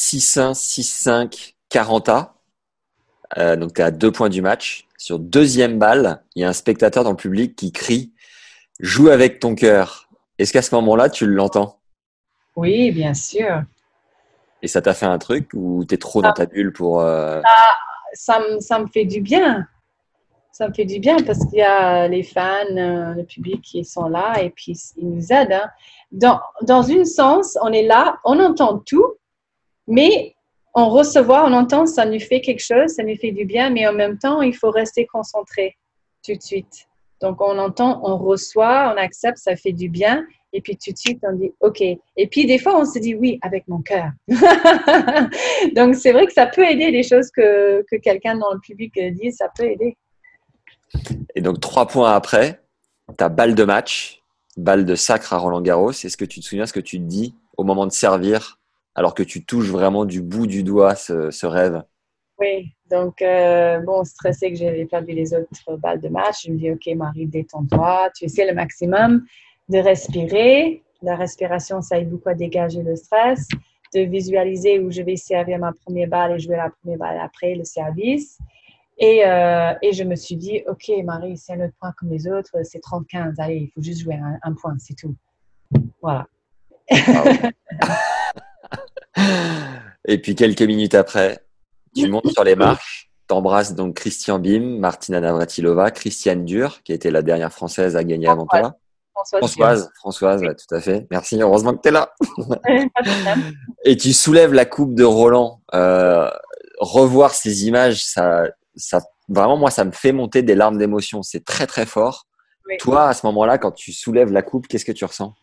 6-1, 6-5, 40A. Euh, donc, tu es à deux points du match. Sur deuxième balle, il y a un spectateur dans le public qui crie « Joue avec ton cœur ». Est-ce qu'à ce moment-là, tu l'entends? Oui, bien sûr. Et ça t'a fait un truc ou tu es trop dans ta bulle pour… euh, Ah, ça, me, ça me fait du bien. Ça me fait du bien parce qu'il y a les fans, euh, le public qui sont là et puis ils nous aident. hein. Dans, dans une sens, on est là, on entend tout, mais on recevoir, on entend, ça nous fait quelque chose, ça nous fait du bien, mais en même temps, il faut rester concentré tout de suite. Donc, on entend, on reçoit, on accepte, ça fait du bien. Et puis tout de suite, on dit OK. Et puis des fois, on se dit oui avec mon cœur. Donc c'est vrai que ça peut aider les choses que, que quelqu'un dans le public dit, ça peut aider. Et donc, trois points après, tu as balle de match, balle de sacre à Roland Garros. Est-ce que tu te souviens ce que tu dis au moment de servir alors que tu touches vraiment du bout du doigt ce, ce rêve Oui, donc euh, bon, stressé que j'avais perdu les autres balles de match, je me dis OK, Marie, détends-toi, tu essaies le maximum de respirer. La respiration, ça aide beaucoup à dégager le stress, de visualiser où je vais servir ma première balle et jouer la première balle après le service. Et, euh, et je me suis dit, OK, Marie, c'est un autre point comme les autres, c'est 30-15, allez, il faut juste jouer un, un point, c'est tout. Voilà. Et puis quelques minutes après, tu montes sur les marches, t'embrasses donc Christian Bim, Martina Navratilova, Christiane Dur, qui été la dernière française à gagner avant toi. Françoise. Françoise, Françoise, ouais, tout à fait. Merci, heureusement que tu es là. Et tu soulèves la coupe de Roland. Euh, revoir ces images, ça, ça, vraiment, moi, ça me fait monter des larmes d'émotion. C'est très, très fort. Oui. Toi, à ce moment-là, quand tu soulèves la coupe, qu'est-ce que tu ressens?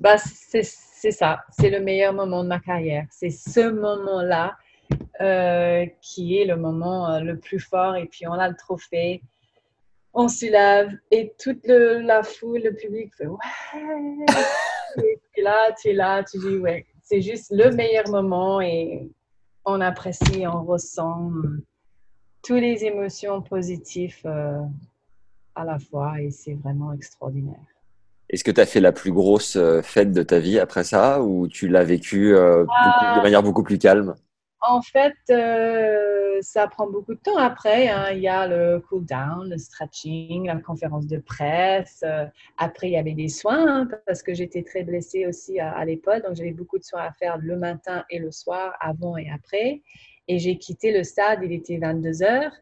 Bah, c'est c'est ça, c'est le meilleur moment de ma carrière. C'est ce moment-là euh, qui est le moment euh, le plus fort. Et puis, on a le trophée, on se lève et toute la foule, le public fait ouais. puis là, tu es là, tu dis ouais. C'est juste le meilleur moment et on apprécie, on ressent euh, toutes les émotions positives à la fois et c'est vraiment extraordinaire. Est-ce que tu as fait la plus grosse euh, fête de ta vie après ça ou tu l'as vécu euh, beaucoup- de manière beaucoup plus calme? En fait, euh, ça prend beaucoup de temps après. hein. Il y a le cool down, le stretching, la conférence de presse. Euh, après, il y avait des soins hein, parce que j'étais très blessée aussi à, à l'épaule. Donc, j'avais beaucoup de soins à faire le matin et le soir, avant et après. Et j'ai quitté le stade, il était 22 heures.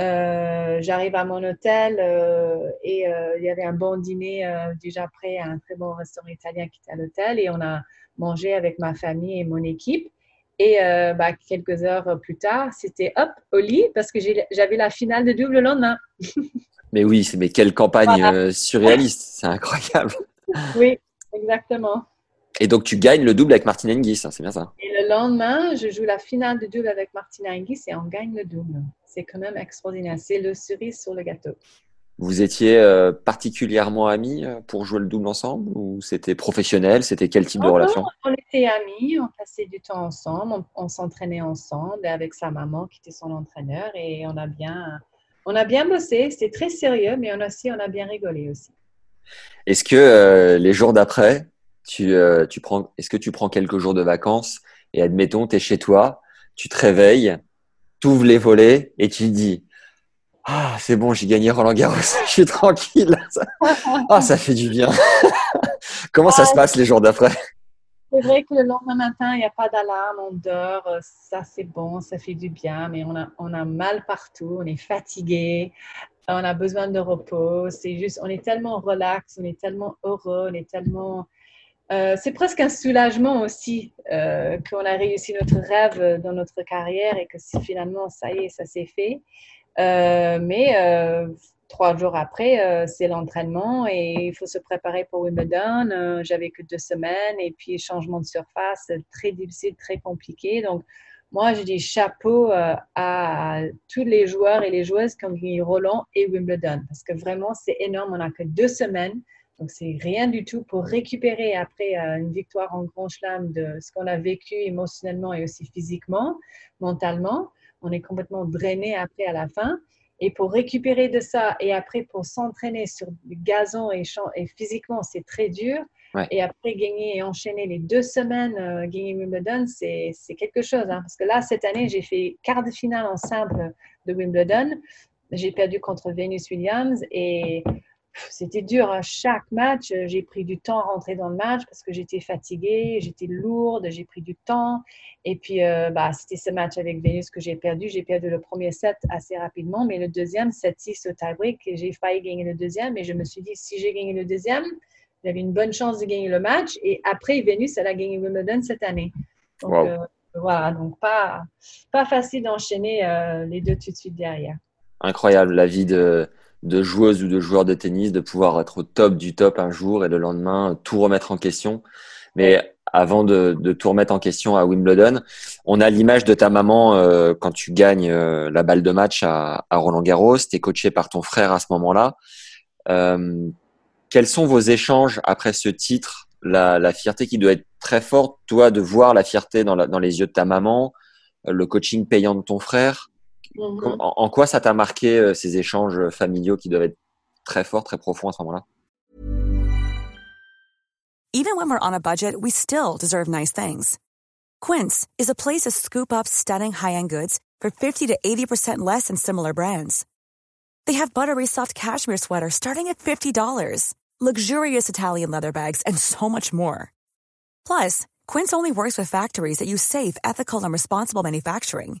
Euh, J'arrive à mon hôtel euh, et euh, il y avait un bon dîner déjà prêt à un très bon restaurant italien qui était à l'hôtel. Et on a mangé avec ma famille et mon équipe. Et bah, quelques heures plus tard, c'était hop, au lit, parce que j'avais la finale de double le lendemain. Mais oui, mais quelle campagne Voilà. surréaliste, c'est incroyable. Oui, exactement. Et donc tu gagnes le double avec Martin Hingis, hein, c'est bien ça. Et le lendemain, je joue la finale de double avec Martina Hingis et on gagne le double. C'est quand même extraordinaire. C'est le cerise sur le gâteau. Vous étiez euh, particulièrement amis euh, pour jouer le double ensemble ou c'était professionnel? C'était quel type de Oh, relation? On était amis, on passait du temps ensemble, on, on s'entraînait ensemble avec sa maman qui était son entraîneur et on a bien, on a bien bossé. C'était très sérieux, mais on a aussi, on a bien rigolé aussi. Est-ce que euh, les jours d'après, tu, euh, tu prends, est-ce que tu prends quelques jours de vacances et admettons, tu es chez toi, tu te réveilles, tu ouvres les volets et tu dis Ah, c'est bon, j'ai gagné Roland Garros, je suis tranquille. Ah, ça fait du bien. Comment ça se passe les jours d'après? C'est vrai que le lendemain matin, il n'y a pas d'alarme, on dort, euh, ça c'est bon, ça fait du bien, mais on a, on a mal partout, on est fatigué, on a besoin de repos. C'est juste, on est tellement relax, on est tellement heureux, on est tellement. Euh, c'est presque un soulagement aussi euh, qu'on a réussi notre rêve dans notre carrière et que finalement, ça y est, ça s'est fait. Euh, mais trois jours après, c'est l'entraînement et il faut se préparer pour Wimbledon. J'avais que deux semaines et puis changement de surface, très difficile, très compliqué. Donc, moi, je dis chapeau à tous les joueurs et les joueuses qui ont gagné Roland et Wimbledon parce que vraiment, c'est énorme. On n'a que deux semaines. Donc, c'est rien du tout pour récupérer après une victoire en Grand Chelem de ce qu'on a vécu émotionnellement et aussi physiquement, mentalement. On est complètement drainé après à la fin. Et pour récupérer de ça et après pour s'entraîner sur du gazon et, et physiquement, c'est très dur. Et après gagner et enchaîner les deux semaines, euh, gagner Wimbledon, c'est quelque chose. Hein. Parce que là, cette année, j'ai fait quart de finale en simple de Wimbledon. J'ai perdu contre Venus Williams et c'était dur. À hein. chaque match, euh, j'ai pris du temps à rentrer dans le match parce que j'étais fatiguée, j'étais lourde, j'ai pris du temps. Et puis, euh, bah, c'était ce match avec Venus que j'ai perdu. J'ai perdu le premier set assez rapidement, mais le deuxième, 7-6 au tie-break, j'ai failli gagner le deuxième. Et je me suis dit, si j'ai gagné le deuxième, j'avais une bonne chance de gagner le match. Et après, Venus, elle a gagné Wimbledon cette année. Donc, euh, voilà, donc pas, pas facile d'enchaîner les deux tout de suite derrière. Incroyable, la vie de de joueuse ou de joueur de tennis de pouvoir être au top du top un jour et le lendemain tout remettre en question. Mais avant de, de tout remettre en question à Wimbledon, on a l'image de ta maman euh, quand tu gagnes euh, la balle de match à, à Roland Garros. Tu es coaché par ton frère à ce moment-là. Euh, quels sont vos échanges après ce titre? La, la, fierté qui doit être très forte, toi, de voir la fierté dans, dans les yeux de ta maman, le coaching payant de ton frère. Mhm. En, en, quoi ça t'a marqué euh, ces échanges familiaux qui doivent être très forts, très profonds à ce moment-là Even when we're on a budget, we still deserve nice things. Quince is a place to scoop up stunning high-end goods for 50 to 80% less than similar brands. They have buttery soft cashmere sweaters starting at $50, luxurious Italian leather bags, and so much more. Plus, Quince only works with factories that use safe, ethical, and responsible manufacturing.